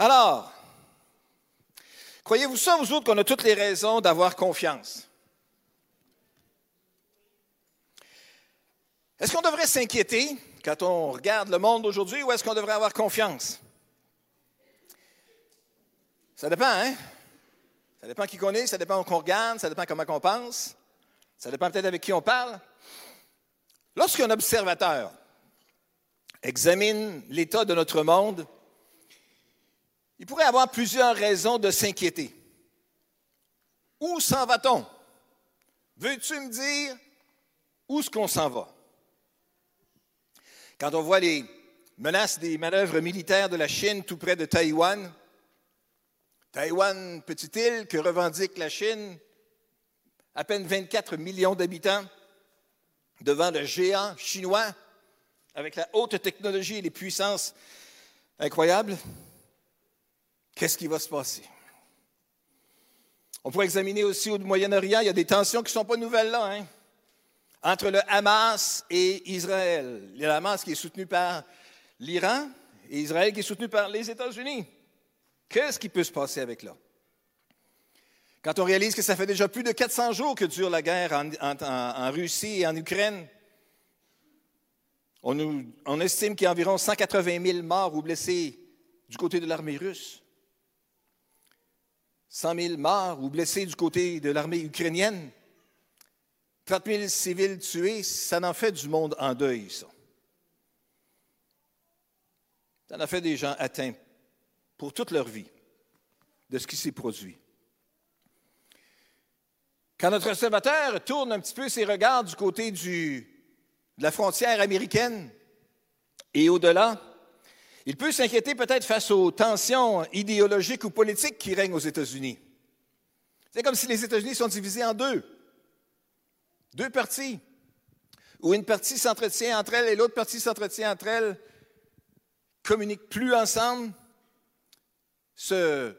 Alors, croyez-vous ça, vous autres, qu'on a toutes les raisons d'avoir confiance? Est-ce qu'on devrait s'inquiéter quand on regarde le monde d'aujourd'hui ou est-ce qu'on devrait avoir confiance? Ça dépend, hein? Ça dépend qui qu'on est, ça dépend qu'on regarde, ça dépend comment on pense, ça dépend peut-être avec qui on parle. Lorsqu'un observateur examine l'état de notre monde, il pourrait avoir plusieurs raisons de s'inquiéter. Où s'en va-t-on? Veux-tu me dire où est-ce qu'on s'en va? Quand on voit les menaces des manœuvres militaires de la Chine tout près de Taïwan, Taïwan, petite île que revendique la Chine, à peine 24 millions d'habitants, devant le géant chinois, avec la haute technologie et les puissances incroyables, qu'est-ce qui va se passer? On pourrait examiner aussi au Moyen-Orient, il y a des tensions qui ne sont pas nouvelles là, hein? entre le Hamas et Israël. Le Hamas qui est soutenu par l'Iran et Israël qui est soutenu par les États-Unis. Qu'est-ce qui peut se passer avec là? Quand on réalise que ça fait déjà plus de 400 jours que dure la guerre en, Russie et en Ukraine, on, on estime qu'il y a environ 180 000 morts ou blessés du côté de l'armée russe. 100 000 morts ou blessés du côté de l'armée ukrainienne. 30 000 civils tués, ça en fait du monde en deuil, ça. Ça en fait des gens atteints pour toute leur vie de ce qui s'est produit. Quand notre observateur tourne un petit peu ses regards du côté de la frontière américaine et au-delà, il peut s'inquiéter peut-être face aux tensions idéologiques ou politiques qui règnent aux États-Unis. C'est comme si les États-Unis sont divisés en deux. Deux parties, où une partie s'entretient entre elles et l'autre partie s'entretient entre elles, communiquent plus ensemble, se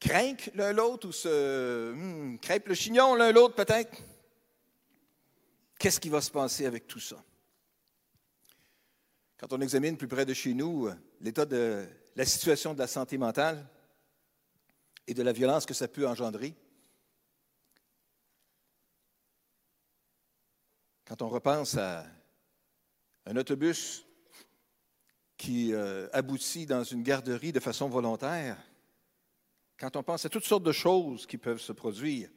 craignent l'un l'autre ou se crêpent le chignon l'un l'autre peut-être. Qu'est-ce qui va se passer avec tout ça? Quand on examine plus près de chez nous euh, l'état de la situation de la santé mentale et de la violence que ça peut engendrer, Quand on repense à un autobus qui euh, aboutit dans une garderie de façon volontaire, quand on pense à toutes sortes de choses qui peuvent se produire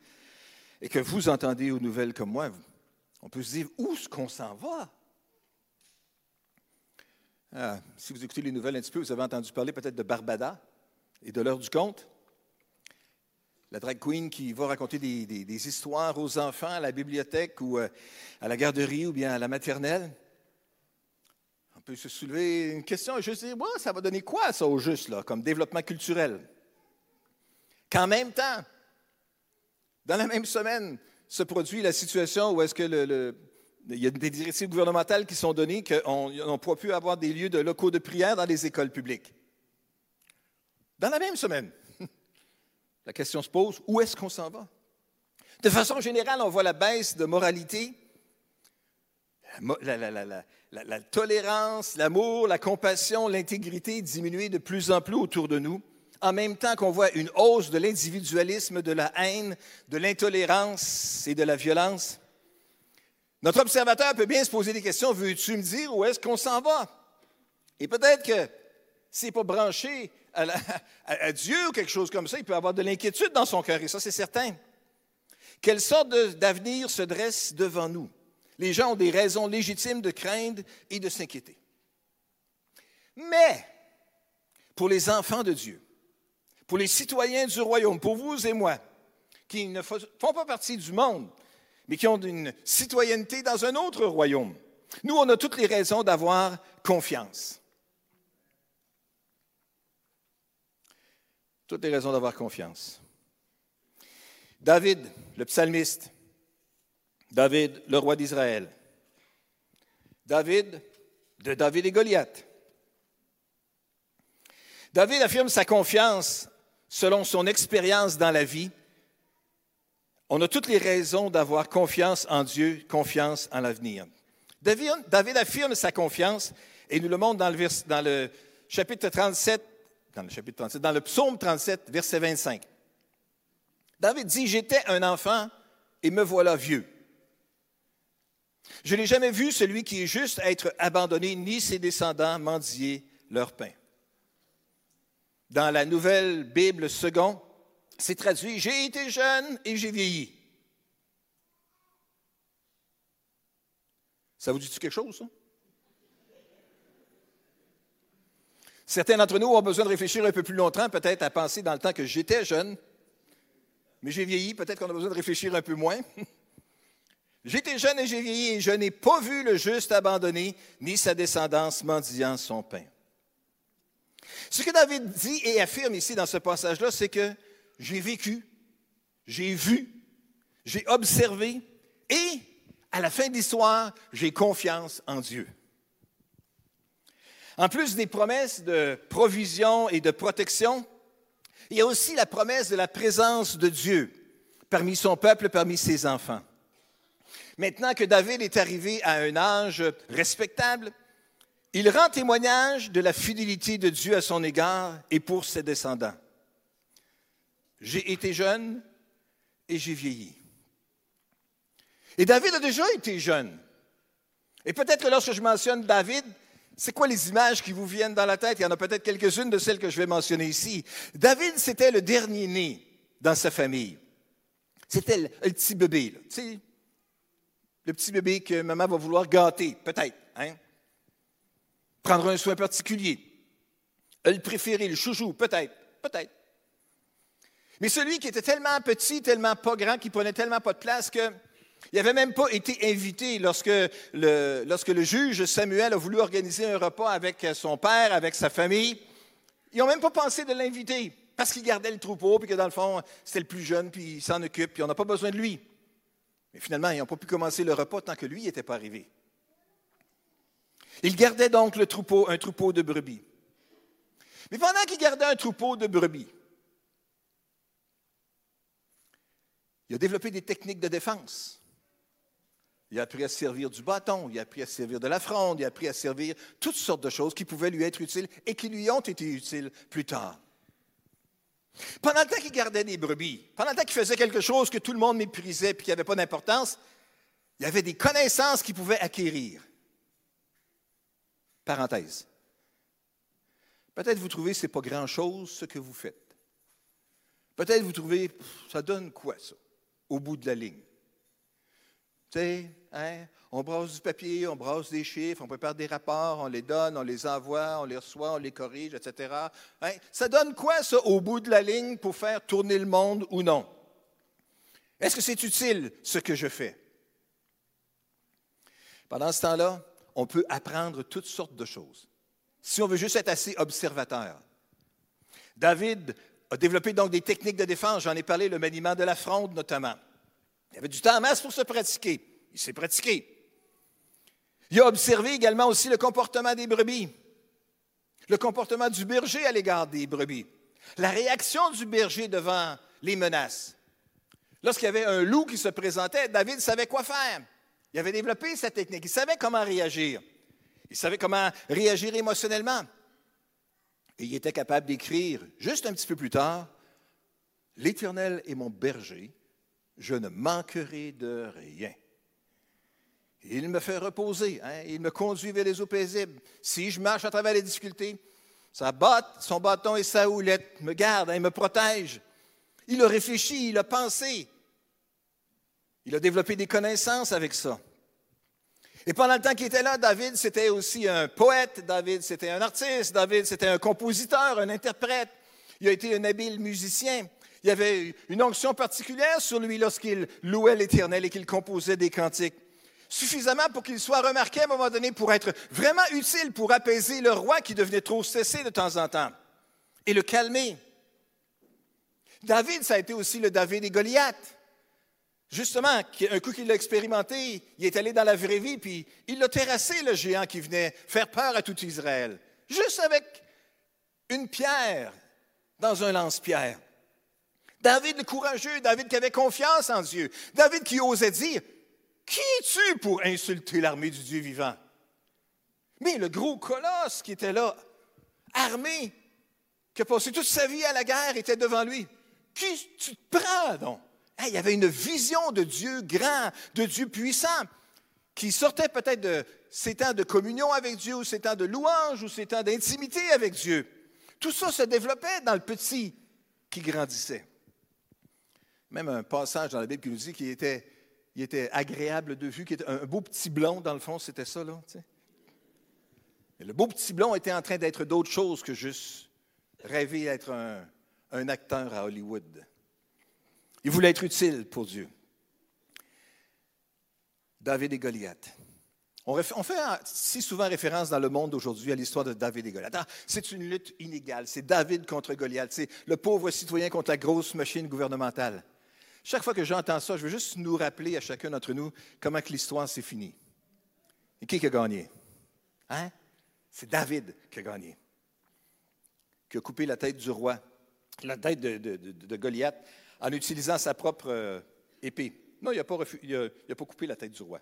et que vous entendez aux nouvelles comme moi, on peut se dire où est-ce qu'on s'en va? Ah, si vous écoutez les nouvelles un petit peu, vous avez entendu parler peut-être de Barbada et de l'heure du compte la drag queen qui va raconter des, histoires aux enfants à la bibliothèque ou euh, à la garderie ou bien à la maternelle. On peut se soulever une question et juste dire, ça va donner quoi ça au juste, là, comme développement culturel? Qu'en même temps, dans la même semaine, se produit la situation où est-ce que le, il y a des directives gouvernementales qui sont données qu'on ne pourra plus avoir des lieux de locaux de prière dans les écoles publiques. Dans la même semaine. La question se pose, où est-ce qu'on s'en va? De façon générale, on voit la baisse de moralité, la, tolérance, l'amour, la compassion, l'intégrité diminuer de plus en plus autour de nous, en même temps qu'on voit une hausse de l'individualisme, de la haine, de l'intolérance et de la violence. Notre observateur peut bien se poser des questions, veux-tu me dire où est-ce qu'on s'en va? Et peut-être que s'il n'est pas branché à, Dieu ou quelque chose comme ça, il peut avoir de l'inquiétude dans son cœur, et ça c'est certain. Quelle sorte d'avenir se dresse devant nous? Les gens ont des raisons légitimes de craindre et de s'inquiéter. Mais, pour les enfants de Dieu, pour les citoyens du royaume, pour vous et moi, qui ne font pas partie du monde, mais qui ont une citoyenneté dans un autre royaume, nous, on a toutes les raisons d'avoir confiance. Toutes les raisons d'avoir confiance. David, le psalmiste. David, le roi d'Israël. David, de David et Goliath. David affirme sa confiance selon son expérience dans la vie. On a toutes les raisons d'avoir confiance en Dieu, confiance en l'avenir. David, affirme sa confiance et nous le montre dans le, chapitre 37 dans le chapitre 37, dans le psaume 37, verset 25. David dit, J'étais un enfant et me voilà vieux. Je n'ai jamais vu celui qui est juste être abandonné, ni ses descendants mendier leur pain. Dans la nouvelle Bible second, c'est traduit J'ai été jeune et j'ai vieilli. Ça vous dit quelque chose, ça? Certains d'entre nous ont besoin de réfléchir un peu plus longtemps, peut-être à penser dans le temps que j'étais jeune, mais j'ai vieilli, peut-être qu'on a besoin de réfléchir un peu moins. J'étais jeune et j'ai vieilli et je n'ai pas vu le juste abandonné, ni sa descendance mendiant son pain. Ce que David dit et affirme ici dans ce passage-là, c'est que j'ai vécu, j'ai vu, j'ai observé et à la fin de l'histoire, j'ai confiance en Dieu. En plus des promesses de provision et de protection, il y a aussi la promesse de la présence de Dieu parmi son peuple, parmi ses enfants. Maintenant que David est arrivé à un âge respectable, il rend témoignage de la fidélité de Dieu à son égard et pour ses descendants. J'ai été jeune et j'ai vieilli. Et David a déjà été jeune. Et peut-être que lorsque je mentionne David, c'est quoi les images qui vous viennent dans la tête? Il y en a peut-être quelques-unes de celles que je vais mentionner ici. David, c'était le dernier né dans sa famille. C'était le, petit bébé. Sais, le petit bébé que maman va vouloir gâter, peut-être. Hein? Prendre un soin particulier. Le préféré, le chouchou, peut-être, peut-être. Mais celui qui était tellement petit, tellement pas grand, qui prenait tellement pas de place que il n'avait même pas été invité lorsque le, juge Samuel a voulu organiser un repas avec son père, avec sa famille. Ils n'ont même pas pensé de l'inviter parce qu'il gardait le troupeau, puis que dans le fond, c'était le plus jeune, puis il s'en occupe, puis on n'a pas besoin de lui. Mais finalement, ils n'ont pas pu commencer le repas tant que lui n'était pas arrivé. Il gardait donc le troupeau, un troupeau de brebis. Mais pendant qu'il gardait un troupeau de brebis, il a développé des techniques de défense. Il a appris à servir du bâton, il a appris à servir de la fronde, il a appris à servir toutes sortes de choses qui pouvaient lui être utiles et qui lui ont été utiles plus tard. Pendant le temps qu'il gardait des brebis, pendant le temps qu'il faisait quelque chose que tout le monde méprisait et qui n'avait pas d'importance, il y avait des connaissances qu'il pouvait acquérir. Parenthèse. Peut-être vous trouvez que ce n'est pas grand-chose ce que vous faites. Peut-être vous trouvez, ça donne quoi ça, au bout de la ligne? Tu sais, hein, on brasse du papier, on brasse des chiffres, on prépare des rapports, on les donne, on les envoie, on les reçoit, on les corrige, etc. Hein, ça donne quoi, ça, au bout de la ligne pour faire tourner le monde ou non? Est-ce que c'est utile, ce que je fais? Pendant ce temps-là, on peut apprendre toutes sortes de choses. Si on veut juste être assez observateur. David a développé donc des techniques de défense, j'en ai parlé, le maniement de la fronde notamment. Il avait du temps en masse pour se pratiquer. Il s'est pratiqué. Il a observé également aussi le comportement des brebis, le comportement du berger à l'égard des brebis, la réaction du berger devant les menaces. Lorsqu'il y avait un loup qui se présentait, David savait quoi faire. Il avait développé cette technique. Il savait comment réagir. Il savait comment réagir émotionnellement. Et il était capable d'écrire, juste un petit peu plus tard, L'Éternel est mon berger, je ne manquerai de rien. Il me fait reposer, hein, il me conduit vers les eaux paisibles. Si je marche à travers les difficultés, sa botte, son bâton et sa houlette me gardent, hein, il me protège. Il a réfléchi, il a pensé. Il a développé des connaissances avec ça. Et pendant le temps qu'il était là, David, c'était aussi un poète, David, c'était un artiste, David, c'était un compositeur, un interprète. Il a été un habile musicien. Il y avait une onction particulière sur lui lorsqu'il louait l'Éternel et qu'il composait des cantiques. Suffisamment pour qu'il soit remarqué à un moment donné pour être vraiment utile pour apaiser le roi qui devenait trop stressé de temps en temps et le calmer. David, ça a été aussi le David et Goliath. Justement, un coup qu'il l'a expérimenté, il est allé dans la vraie vie, puis il a terrassé le géant qui venait faire peur à tout Israël, juste avec une pierre dans un lance-pierre. David le courageux, David qui avait confiance en Dieu, David qui osait dire, Qui es-tu pour insulter l'armée du Dieu vivant? Mais le gros colosse qui était là, armé, qui a passé toute sa vie à la guerre, était devant lui. Qui tu te prends donc? Il y avait une vision de Dieu grand, de Dieu puissant, qui sortait peut-être de ces temps de communion avec Dieu, ou ces temps de louange, ou ces temps d'intimité avec Dieu. Tout ça se développait dans le petit qui grandissait. Même un passage dans la Bible qui nous dit qu'il était, agréable de vue, qu'il était un beau petit blond, dans le fond, c'était ça, là. le beau petit blond était en train d'être d'autre chose que juste rêver d'être un acteur à Hollywood. Il voulait être utile pour Dieu. David et Goliath. On fait si souvent référence dans le monde aujourd'hui à l'histoire de David et Goliath. Ah, c'est une lutte inégale. C'est David contre Goliath. C'est le pauvre citoyen contre la grosse machine gouvernementale. Chaque fois que j'entends ça, je veux juste nous rappeler à chacun d'entre nous comment que l'histoire s'est finie. Qui a gagné? Hein? C'est David qui a gagné, qui a coupé la tête du roi, la tête de, Goliath, en utilisant sa propre euh, épée. Non, il n'a pas, coupé la tête du roi.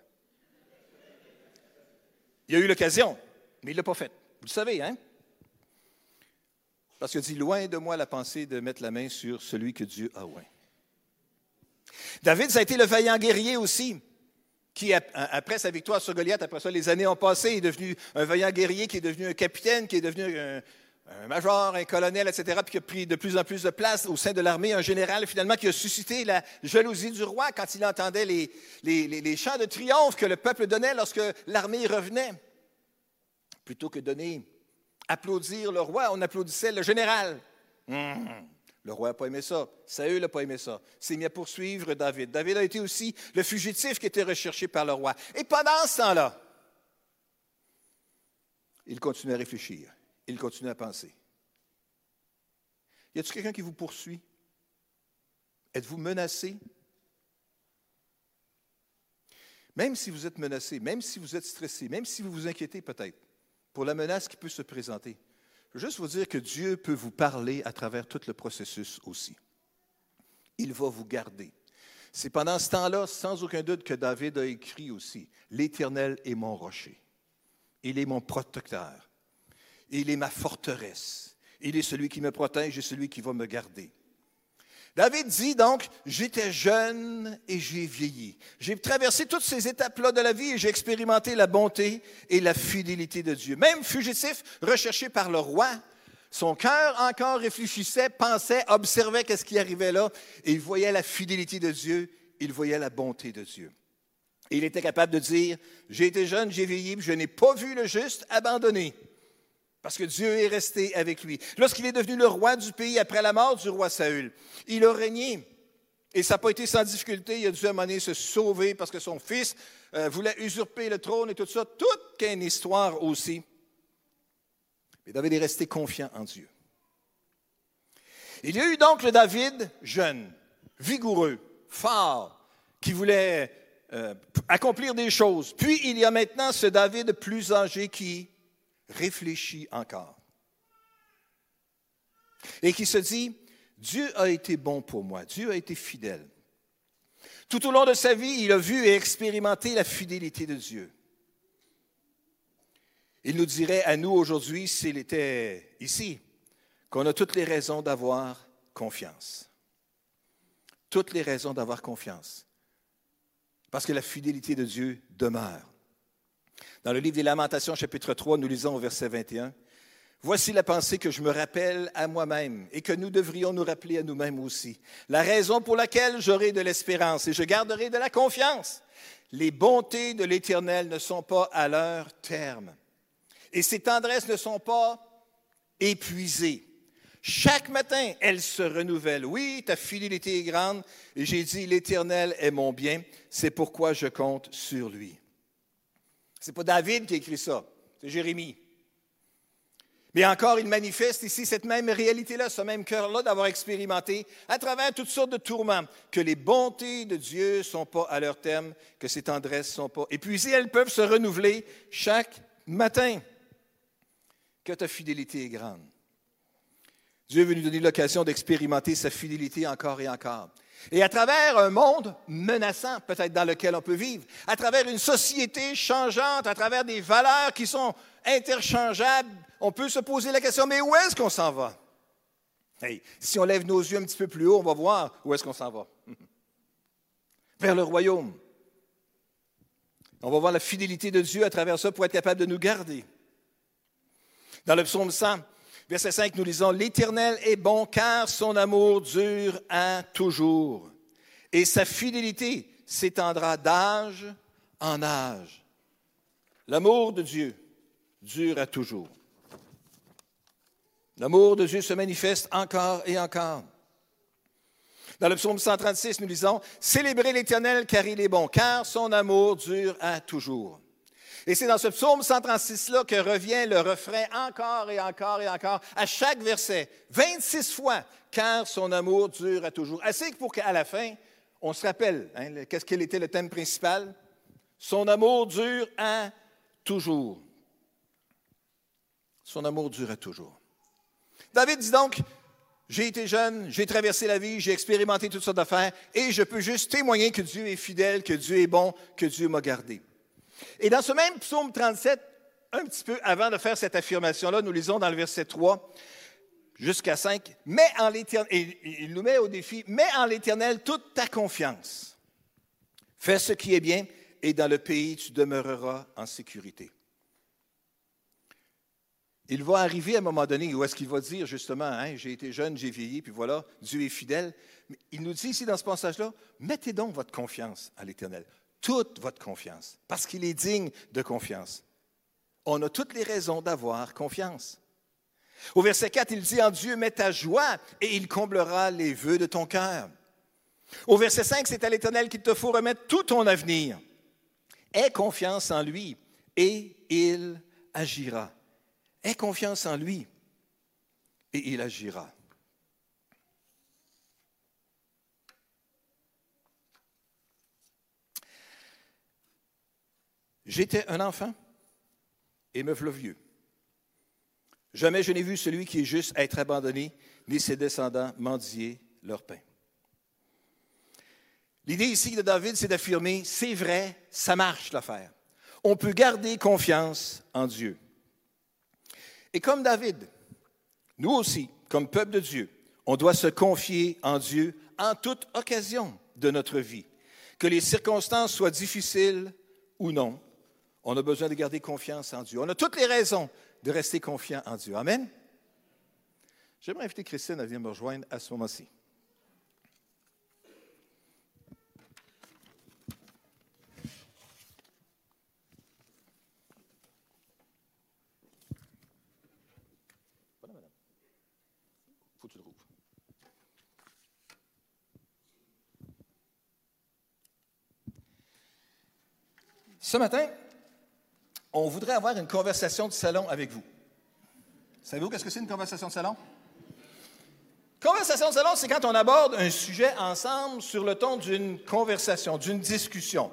Il a eu l'occasion, mais il ne l'a pas fait. Vous le savez, hein? Parce qu'il dit Loin de moi la pensée de mettre la main sur celui que Dieu a oint. David, ça a été le vaillant guerrier aussi, qui, après sa victoire sur Goliath, après ça, les années ont passé, est devenu un vaillant guerrier, qui est devenu un capitaine, qui est devenu un, major, un colonel, etc., puis qui a pris de plus en plus de place au sein de l'armée, un général, finalement, qui a suscité la jalousie du roi quand il entendait les, chants de triomphe que le peuple donnait lorsque l'armée revenait. Plutôt que donner, applaudir le roi, on applaudissait le général. Hum. Le roi n'a pas aimé ça. Saül n'a pas aimé ça. s'est mis à poursuivre David. David a été aussi le fugitif qui était recherché par le roi. Et pendant ce temps-là, il continue à réfléchir. Il continue à penser. Y a-t-il quelqu'un qui vous poursuit? Êtes-vous menacé? Même si vous êtes menacé, même si vous êtes stressé, même si vous vous inquiétez peut-être pour la menace qui peut se présenter, je veux juste vous dire que Dieu peut vous parler à travers tout le processus aussi. Il va vous garder. C'est pendant ce temps-là, sans aucun doute, que David a écrit aussi, L'Éternel est mon rocher. Il est mon protecteur. Il est ma forteresse. Il est celui qui me protège et celui qui va me garder. David dit donc, j'étais jeune et j'ai vieilli. J'ai traversé toutes ces étapes-là de la vie et j'ai expérimenté la bonté et la fidélité de Dieu. Même fugitif, recherché par le roi, son cœur encore réfléchissait, pensait, observait qu'est-ce qui arrivait là et il voyait la fidélité de Dieu, il voyait la bonté de Dieu. Et il était capable de dire, j'ai été jeune, j'ai vieilli, je n'ai pas vu le juste abandonné. Parce que Dieu est resté avec lui. Lorsqu'il est devenu le roi du pays après la mort du roi Saül, il a régné. Et ça n'a pas été sans difficulté. Il a dû à se sauver parce que son fils euh, voulait usurper le trône et tout ça. Toute une histoire aussi. Mais David est resté confiant en Dieu. Il y a eu donc le David jeune, vigoureux, fort, qui voulait euh, accomplir des choses. Puis il y a maintenant ce David plus âgé qui réfléchit encore. Et qui se dit, Dieu a été bon pour moi, Dieu a été fidèle. Tout au long de sa vie, il a vu et expérimenté la fidélité de Dieu. Il nous dirait à nous aujourd'hui, s'il était ici, qu'on a toutes les raisons d'avoir confiance. Toutes les raisons d'avoir confiance. Parce que la fidélité de Dieu demeure. Dans le livre des Lamentations, chapitre 3, nous lisons au verset 21. Voici la pensée que je me rappelle à moi-même et que nous devrions nous rappeler à nous-mêmes aussi. La raison pour laquelle j'aurai de l'espérance et je garderai de la confiance. Les bontés de l'Éternel ne sont pas à leur terme et ses tendresses ne sont pas épuisées. Chaque matin, elles se renouvellent. Oui, ta fidélité est grande et j'ai dit, l'Éternel est mon bien, c'est pourquoi je compte sur lui. Ce n'est pas David qui a écrit ça, c'est Jérémie. Mais encore, il manifeste ici cette même réalité-là, ce même cœur-là d'avoir expérimenté à travers toutes sortes de tourments que les bontés de Dieu ne sont pas à leur terme, que ses tendresses ne sont pas épuisées, elles peuvent se renouveler chaque matin. Que ta fidélité est grande. Dieu veut nous donner l'occasion d'expérimenter sa fidélité encore et encore. Et à travers un monde menaçant, peut-être dans lequel on peut vivre, à travers une société changeante, à travers des valeurs qui sont interchangeables, on peut se poser la question, mais où est-ce qu'on s'en va? Hey, si on lève nos yeux un petit peu plus haut, on va voir où est-ce qu'on s'en va. Vers le royaume. On va voir la fidélité de Dieu à travers ça pour être capable de nous garder. Dans le psaume 100, verset 5, nous lisons L'Éternel est bon car son amour dure à toujours, et sa fidélité s'étendra d'âge en âge. L'amour de Dieu dure à toujours. L'amour de Dieu se manifeste encore et encore. Dans le psaume 136, nous lisons Célébrez l'Éternel car il est bon, car son amour dure à toujours. Et c'est dans ce psaume 136-là que revient le refrain encore et encore et encore, à chaque verset, 26 fois, car son amour dure à toujours. Assez pour qu'à la fin, on se rappelle, hein, qu'est-ce qu'il était le thème principal? Son amour dure à toujours. Son amour dure à toujours. David dit donc, j'ai été jeune, j'ai traversé la vie, j'ai expérimenté toutes sortes d'affaires et je peux juste témoigner que Dieu est fidèle, que Dieu est bon, que Dieu m'a gardé. Et dans ce même psaume 37, un petit peu avant de faire cette affirmation-là, nous lisons dans le verset 3 jusqu'à 5, mais en l'éternel, il nous met au défi, mets en l'éternel toute ta confiance. Fais ce qui est bien et dans le pays tu demeureras en sécurité. Il va arriver à un moment donné où est-ce qu'il va dire justement, hein, j'ai été jeune, j'ai vieilli, puis voilà, Dieu est fidèle. Il nous dit ici dans ce passage-là, mettez donc votre confiance à l'Éternel, toute votre confiance, parce qu'il est digne de confiance. On a toutes les raisons d'avoir confiance. Au verset 4, il dit, en Dieu, mets ta joie et il comblera les vœux de ton cœur. Au verset 5, c'est à l'Éternel qu'il te faut remettre tout ton avenir. Aie confiance en lui et il agira. Aie confiance en lui et il agira. J'étais un enfant et me voilà vieux. Jamais je n'ai vu celui qui est juste être abandonné, ni ses descendants mendier leur pain. L'idée ici de David, c'est d'affirmer, c'est vrai, ça marche l'affaire. On peut garder confiance en Dieu. Et comme David, nous aussi, comme peuple de Dieu, on doit se confier en Dieu en toute occasion de notre vie. Que les circonstances soient difficiles ou non, on a besoin de garder confiance en Dieu. On a toutes les raisons de rester confiant en Dieu. Amen. J'aimerais inviter Christine à venir me rejoindre à ce moment-ci. Ce matin, on voudrait avoir une conversation de salon avec vous. Savez-vous qu'est-ce que c'est une conversation de salon? Conversation de salon, c'est quand on aborde un sujet ensemble sur le ton d'une conversation, d'une discussion,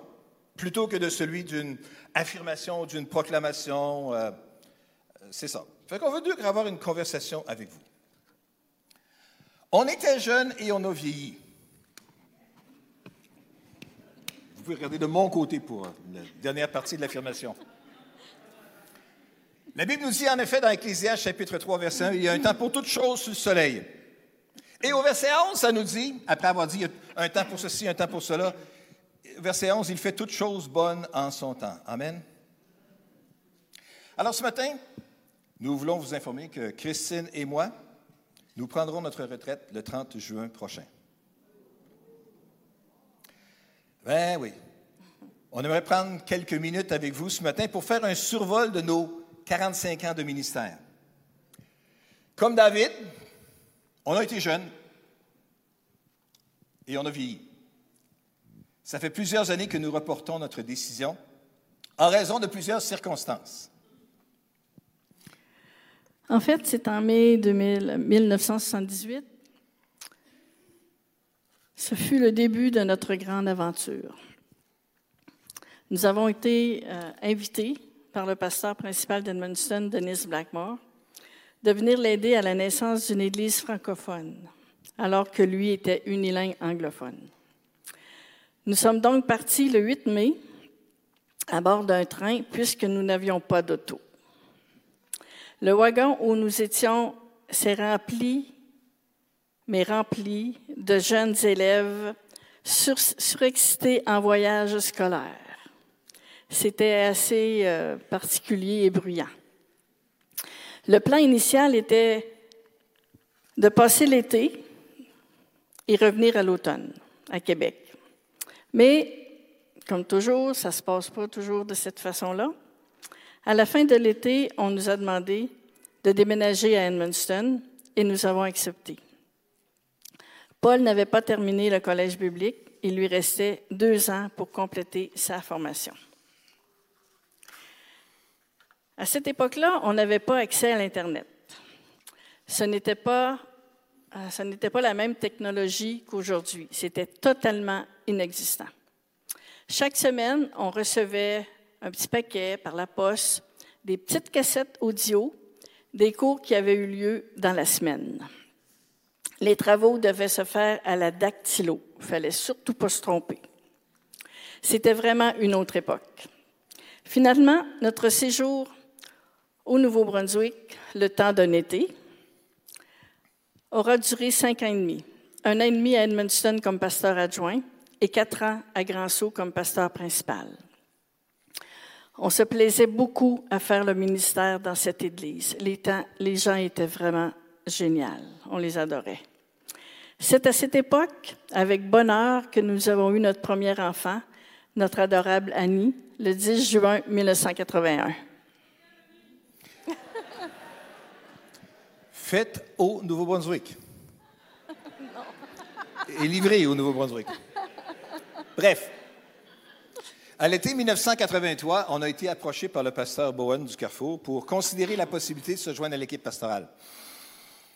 plutôt que de celui d'une affirmation, d'une proclamation. Euh, c'est ça. Fait qu'on veut dire avoir une conversation avec vous. On était jeunes et on a vieilli. Vous pouvez regarder de mon côté pour la dernière partie de l'affirmation. La Bible nous dit en effet dans Ecclésias chapitre 3, verset 1, il y a un temps pour toutes choses sous le soleil. Et au verset 11, ça nous dit, après avoir dit un temps pour ceci, un temps pour cela, verset 11, il fait toutes choses bonnes en son temps. Amen. Alors ce matin, nous voulons vous informer que Christine et moi, nous prendrons notre retraite le 30 juin prochain. Ben oui. On aimerait prendre quelques minutes avec vous ce matin pour faire un survol de nos 45 ans de ministère. Comme David, on a été jeunes et on a vieilli. Ça fait plusieurs années que nous reportons notre décision en raison de plusieurs circonstances. En fait, c'est en mai 1978 ce fut le début de notre grande aventure. Nous avons été euh, invités par le pasteur principal d'Edmundston, Denis Blackmore, de venir l'aider à la naissance d'une église francophone, alors que lui était unilingue anglophone. Nous sommes donc partis le 8 mai à bord d'un train puisque nous n'avions pas d'auto. Le wagon où nous étions s'est rempli mais rempli de jeunes élèves surexcités en voyage scolaire. C'était assez euh, particulier et bruyant. Le plan initial était de passer l'été et revenir à l'automne à Québec. Mais, comme toujours, ça ne se passe pas toujours de cette façon-là. À la fin de l'été, on nous a demandé de déménager à Edmundston et nous avons accepté. Paul n'avait pas terminé le collège biblique. Il lui restait deux ans pour compléter sa formation. À cette époque-là, on n'avait pas accès à l'Internet. Ce n'était pas, euh, ce n'était pas la même technologie qu'aujourd'hui. C'était totalement inexistant. Chaque semaine, on recevait un petit paquet par la poste, des petites cassettes audio des cours qui avaient eu lieu dans la semaine. Les travaux devaient se faire à la dactylo. Il fallait surtout pas se tromper. C'était vraiment une autre époque. Finalement, notre séjour au Nouveau-Brunswick, le temps d'un été, aura duré cinq ans et demi. Un an et demi à Edmundston comme pasteur adjoint et quatre ans à Grand Sault comme pasteur principal. On se plaisait beaucoup à faire le ministère dans cette église. Les, les gens étaient vraiment géniaux. On les adorait. C'est à cette époque, avec bonheur, que nous avons eu notre premier enfant, notre adorable Annie, le 10 juin 1981. Au Nouveau-Brunswick. Et livré au Nouveau-Brunswick. Bref, à l'été 1983, on a été approché par le pasteur Bowen du Carrefour pour considérer la possibilité de se joindre à l'équipe pastorale.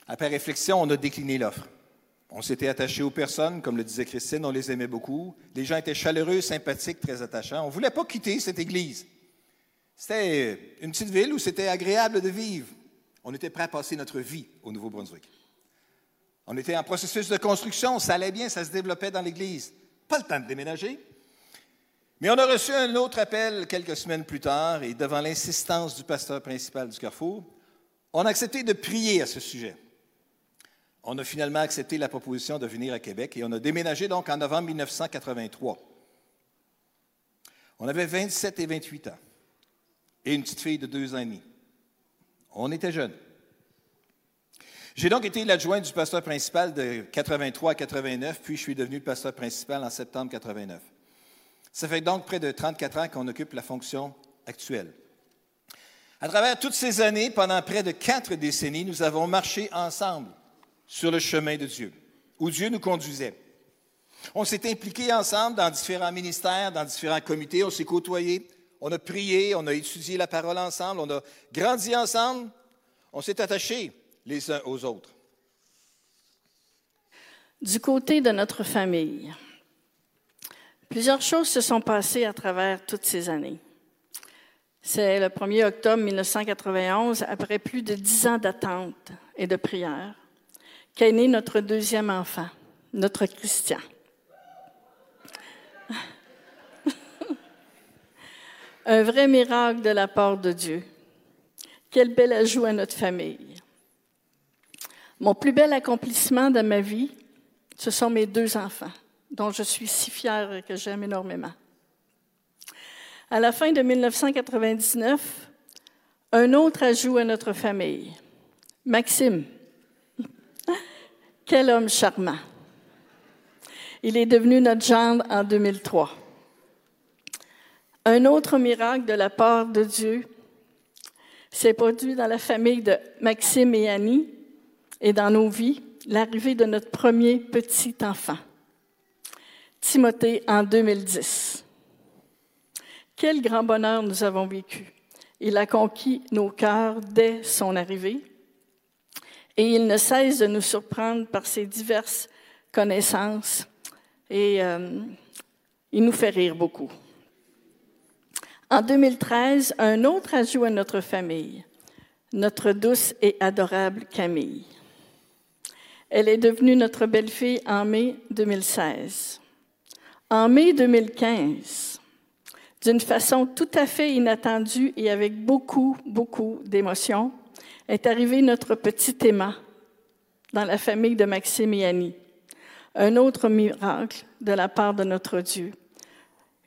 Après réflexion, on a décliné l'offre. On s'était attaché aux personnes, comme le disait Christine, on les aimait beaucoup. Les gens étaient chaleureux, sympathiques, très attachants. On ne voulait pas quitter cette église. C'était une petite ville où c'était agréable de vivre. On était prêt à passer notre vie au Nouveau-Brunswick. On était en processus de construction, ça allait bien, ça se développait dans l'église. Pas le temps de déménager. Mais on a reçu un autre appel quelques semaines plus tard et devant l'insistance du pasteur principal du Carrefour, on a accepté de prier à ce sujet. On a finalement accepté la proposition de venir à Québec et on a déménagé donc en novembre 1983. On avait 27 et 28 ans et une petite fille de deux ans et demi. On était jeunes. J'ai donc été l'adjoint du pasteur principal de 83 à 89, puis je suis devenu le pasteur principal en septembre 89. Ça fait donc près de 34 ans qu'on occupe la fonction actuelle. À travers toutes ces années, pendant près de quatre décennies, nous avons marché ensemble sur le chemin de Dieu, où Dieu nous conduisait. On s'est impliqués ensemble dans différents ministères, dans différents comités, on s'est côtoyés, on a prié, on a étudié la parole ensemble, on a grandi ensemble, on s'est attachés les uns aux autres. Du côté de notre famille, Plusieurs choses se sont passées à travers toutes ces années. C'est le 1er octobre 1991, après plus de dix ans d'attente et de prière, qu'est né notre deuxième enfant, notre Christian. Un vrai miracle de la part de Dieu. Quel bel ajout à notre famille. Mon plus bel accomplissement de ma vie, ce sont mes deux enfants dont je suis si fière et que j'aime énormément. À la fin de 1999, un autre ajout à notre famille, Maxime. Quel homme charmant. Il est devenu notre gendre en 2003. Un autre miracle de la part de Dieu s'est produit dans la famille de Maxime et Annie et dans nos vies, l'arrivée de notre premier petit enfant. Timothée en 2010. Quel grand bonheur nous avons vécu. Il a conquis nos cœurs dès son arrivée et il ne cesse de nous surprendre par ses diverses connaissances et euh, il nous fait rire beaucoup. En 2013, un autre ajout à notre famille, notre douce et adorable Camille. Elle est devenue notre belle-fille en mai 2016. En mai 2015, d'une façon tout à fait inattendue et avec beaucoup, beaucoup d'émotion, est arrivé notre petit Emma, dans la famille de Maxime et Annie. Un autre miracle de la part de notre Dieu.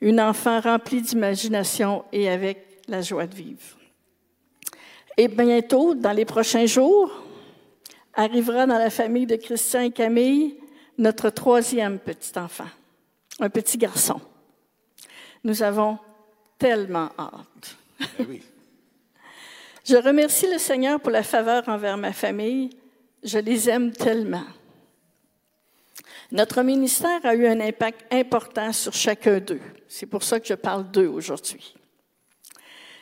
Une enfant remplie d'imagination et avec la joie de vivre. Et bientôt, dans les prochains jours, arrivera dans la famille de Christian et Camille notre troisième petit enfant, un petit garçon. Nous avons tellement hâte. Eh oui. Je remercie le Seigneur pour la faveur envers ma famille. Je les aime tellement. Notre ministère a eu un impact important sur chacun d'eux. C'est pour ça que je parle d'eux aujourd'hui.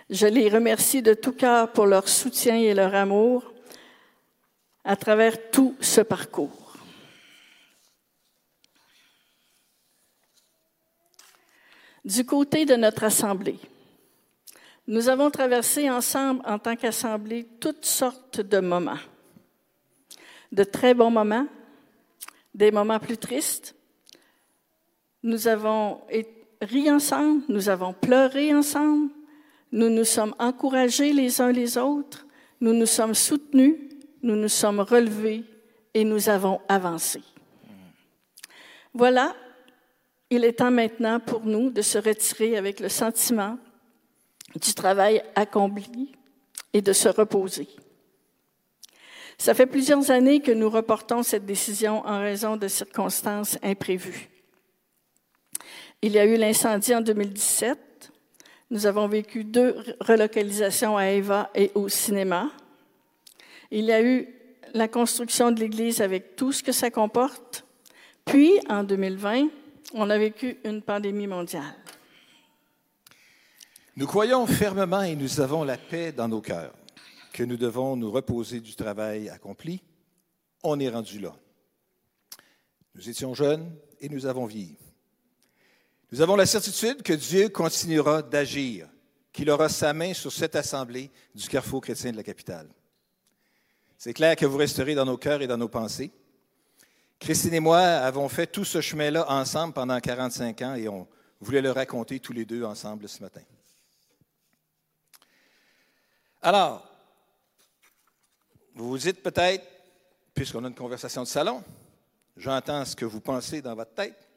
Je les remercie de tout cœur pour leur soutien et leur amour à travers tout ce parcours. Du côté de notre Assemblée, nous avons traversé ensemble, en tant qu'Assemblée, toutes sortes de moments. De très bons moments, des moments plus tristes. Nous avons ri ensemble, nous avons pleuré ensemble, nous nous sommes encouragés les uns les autres, nous nous sommes soutenus, nous nous sommes relevés et nous avons avancé. Voilà, il est temps maintenant pour nous de se retirer avec le sentiment du travail accompli et de se reposer. Ça fait plusieurs années que nous reportons cette décision en raison de circonstances imprévues. Il y a eu l'incendie en 2017. Nous avons vécu deux relocalisations à Eva et au cinéma. Il y a eu la construction de l'Église avec tout ce que ça comporte. Puis, en 2020, on a vécu une pandémie mondiale. Nous croyons fermement et nous avons la paix dans nos cœurs que nous devons nous reposer du travail accompli. On est rendu là. Nous étions jeunes et nous avons vieilli. Nous avons la certitude que Dieu continuera d'agir, qu'il aura sa main sur cette assemblée du Carrefour chrétien de la capitale. C'est clair que vous resterez dans nos cœurs et dans nos pensées. Christine et moi avons fait tout ce chemin-là ensemble pendant 45 ans et on voulait le raconter tous les deux ensemble ce matin. Alors, vous vous dites peut-être, puisqu'on a une conversation de salon, j'entends ce que vous pensez dans votre tête.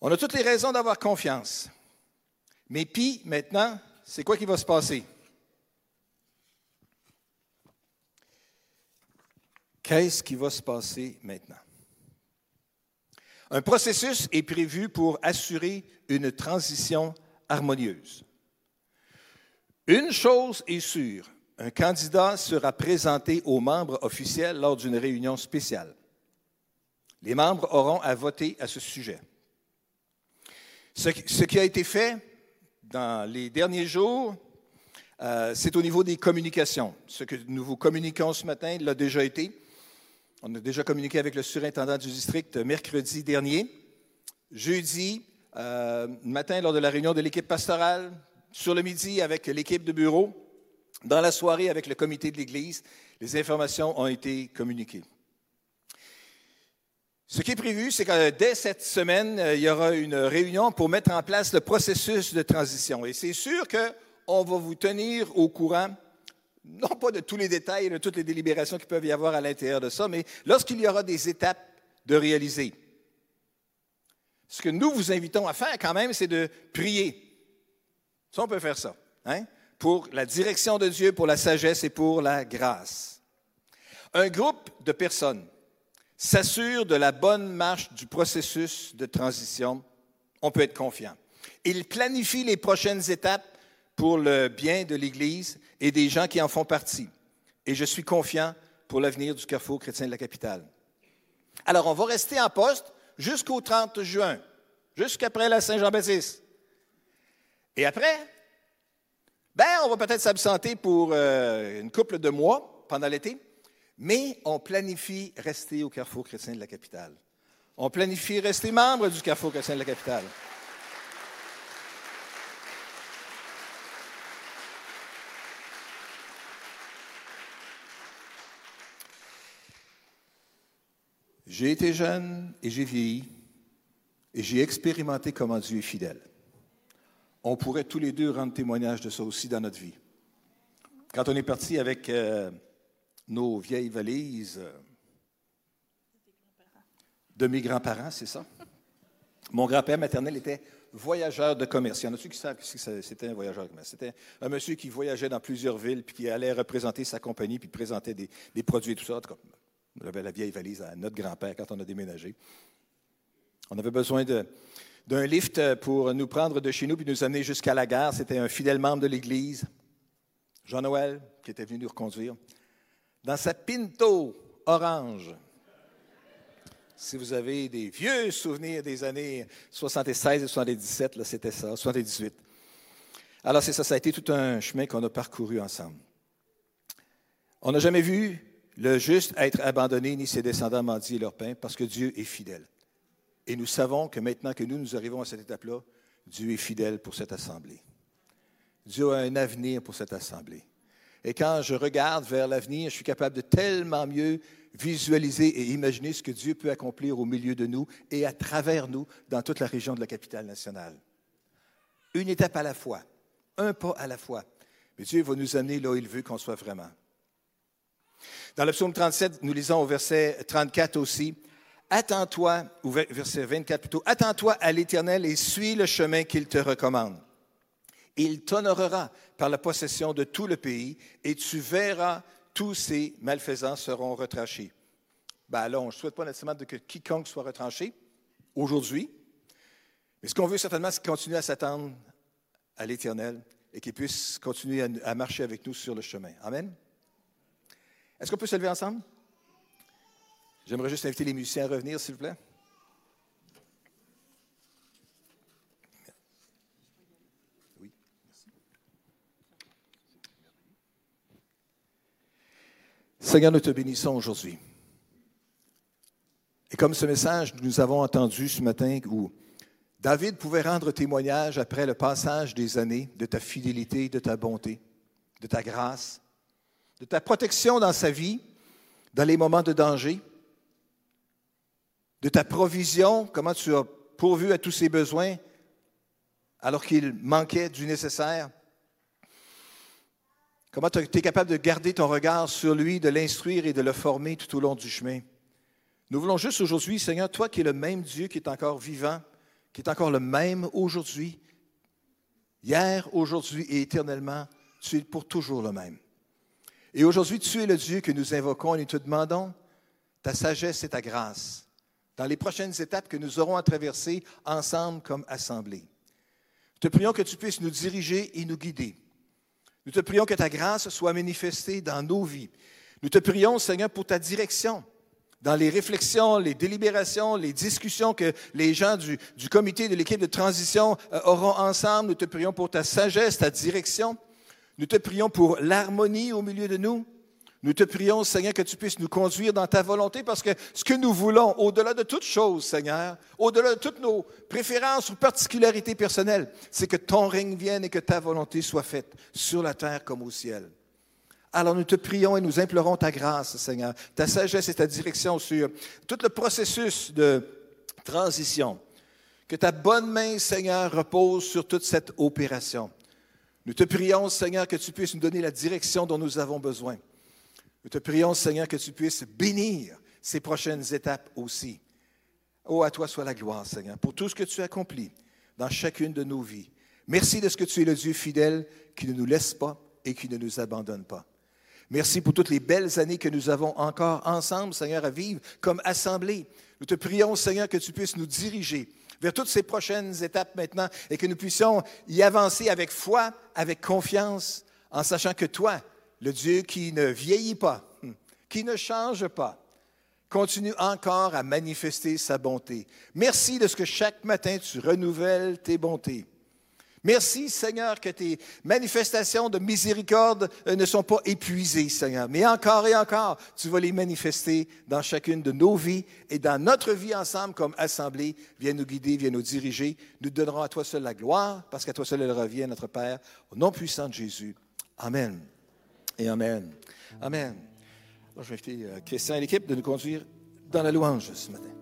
On a toutes les raisons d'avoir confiance. Mais puis, maintenant, c'est quoi qui va se passer? Qu'est-ce qui va se passer maintenant? Un processus est prévu pour assurer une transition harmonieuse. Une chose est sûre, un candidat sera présenté aux membres officiels lors d'une réunion spéciale. Les membres auront à voter à ce sujet. Ce qui a été fait dans les derniers jours, euh, c'est au niveau des communications. Ce que nous vous communiquons ce matin l'a déjà été. On a déjà communiqué avec le surintendant du district mercredi dernier. Jeudi, euh, matin, lors de la réunion de l'équipe pastorale, sur le midi avec l'équipe de bureau, dans la soirée avec le comité de l'Église, les informations ont été communiquées. Ce qui est prévu, c'est que dès cette semaine, euh, il y aura une réunion pour mettre en place le processus de transition. Et c'est sûr qu'on va vous tenir au courant, non pas de tous les détails et de toutes les délibérations qui peuvent y avoir à l'intérieur de ça, mais lorsqu'il y aura des étapes de réaliser. Ce que nous vous invitons à faire quand même, c'est de prier. Ça, on peut faire ça. Hein? Pour la direction de Dieu, pour la sagesse et pour la grâce. Un groupe de personnes s'assure de la bonne marche du processus de transition. On peut être confiant. Il planifie les prochaines étapes pour le bien de l'Église et des gens qui en font partie. Et je suis confiant pour l'avenir du Carrefour chrétien de la capitale. Alors, on va rester en poste jusqu'au 30 juin, jusqu'après la Saint-Jean-Baptiste. Et après, ben, on va peut-être s'absenter pour euh, une couple de mois pendant l'été, mais on planifie rester au Carrefour chrétien de la capitale. On planifie rester membre du Carrefour chrétien de la capitale. J'ai été jeune et j'ai vieilli et j'ai expérimenté comment Dieu est fidèle. On pourrait tous les deux rendre témoignage de ça aussi dans notre vie. quand on est parti avec euh, nos vieilles valises euh, de mes grands-parents, c'est ça? Mon grand-père maternel était voyageur de commerce. Il y en a-tu qui savent que c'était un voyageur de commerce? C'était un monsieur qui voyageait dans plusieurs villes, puis qui allait représenter sa compagnie, puis présenter des, produits et tout ça. On avait la vieille valise à notre grand-père quand on a déménagé. On avait besoin d'un lift pour nous prendre de chez nous puis nous amener jusqu'à la gare. C'était un fidèle membre de l'Église, Jean-Noël, qui était venu nous reconduire. Dans sa Pinto orange, si vous avez des vieux souvenirs des années 76 et 77, c'était ça, 78. Alors c'est ça, ça a été tout un chemin qu'on a parcouru ensemble. On n'a jamais vu le juste être abandonné, ni ses descendants mendier leur pain, parce que Dieu est fidèle. Et nous savons que maintenant que nous, nous arrivons à cette étape-là, Dieu est fidèle pour cette assemblée. Dieu a un avenir pour cette assemblée. Et quand je regarde vers l'avenir, je suis capable de tellement mieux visualiser et imaginer ce que Dieu peut accomplir au milieu de nous et à travers nous dans toute la région de la capitale nationale. Une étape à la fois, un pas à la fois. Mais Dieu va nous amener là où il veut qu'on soit vraiment. Dans le psaume 37, nous lisons au verset 34 aussi, Attends-toi, ou verset 24 plutôt, Attends-toi à l'Éternel et suis le chemin qu'il te recommande. Il t'honorera par la possession de tout le pays et tu verras tous ces malfaisants seront retranchés. Ben alors, on ne souhaite pas nécessairement que quiconque soit retranché aujourd'hui, mais ce qu'on veut certainement, c'est continuer à s'attendre à l'Éternel et qu'il puisse continuer à, marcher avec nous sur le chemin. Amen. Est-ce qu'on peut se lever ensemble? J'aimerais juste inviter les musiciens à revenir, s'il vous plaît. Seigneur, nous te bénissons aujourd'hui. Et comme ce message, nous avons entendu ce matin où David pouvait rendre témoignage après le passage des années de ta fidélité, de ta bonté, de ta grâce, de ta protection dans sa vie, dans les moments de danger, de ta provision, comment tu as pourvu à tous ses besoins alors qu'il manquait du nécessaire? Comment tu es capable de garder ton regard sur lui, de l'instruire et de le former tout au long du chemin? Nous voulons juste aujourd'hui, Seigneur, toi qui es le même Dieu, qui est encore vivant, qui est encore le même aujourd'hui, hier, aujourd'hui et éternellement, tu es pour toujours le même. Et aujourd'hui, tu es le Dieu que nous invoquons et nous te demandons ta sagesse et ta grâce dans les prochaines étapes que nous aurons à traverser ensemble comme assemblée. Te prions que tu puisses nous diriger et nous guider. Nous te prions que ta grâce soit manifestée dans nos vies. Nous te prions, Seigneur, pour ta direction dans les réflexions, les délibérations, les discussions que les gens du, comité de l'équipe de transition euh, auront ensemble. Nous te prions pour ta sagesse, ta direction. Nous te prions pour l'harmonie au milieu de nous. Nous te prions, Seigneur, que tu puisses nous conduire dans ta volonté, parce que ce que nous voulons, au-delà de toute chose, Seigneur, au-delà de toutes nos préférences ou particularités personnelles, c'est que ton règne vienne et que ta volonté soit faite sur la terre comme au ciel. Alors nous te prions et nous implorons ta grâce, Seigneur, ta sagesse et ta direction sur tout le processus de transition. Que ta bonne main, Seigneur, repose sur toute cette opération. Nous te prions, Seigneur, que tu puisses nous donner la direction dont nous avons besoin. Nous te prions, Seigneur, que tu puisses bénir ces prochaines étapes aussi. Oh, à toi soit la gloire, Seigneur, pour tout ce que tu accomplis dans chacune de nos vies. Merci de ce que tu es le Dieu fidèle qui ne nous laisse pas et qui ne nous abandonne pas. Merci pour toutes les belles années que nous avons encore ensemble, Seigneur, à vivre comme assemblée. Nous te prions, Seigneur, que tu puisses nous diriger vers toutes ces prochaines étapes maintenant et que nous puissions y avancer avec foi, avec confiance, en sachant que toi, le Dieu qui ne vieillit pas, hmm, qui ne change pas, continue encore à manifester sa bonté. Merci de ce que chaque matin tu renouvelles tes bontés. Merci, Seigneur, que tes manifestations de miséricorde euh, ne sont pas épuisées, Seigneur. Mais encore et encore, tu vas les manifester dans chacune de nos vies et dans notre vie ensemble comme assemblée. Viens nous guider, viens nous diriger. Nous donnerons à toi seul la gloire, parce qu'à toi seul elle revient, notre Père, au nom puissant de Jésus. Amen et Amen. Amen. je vais inviter euh, Christian et l'équipe de nous conduire dans la louange ce matin.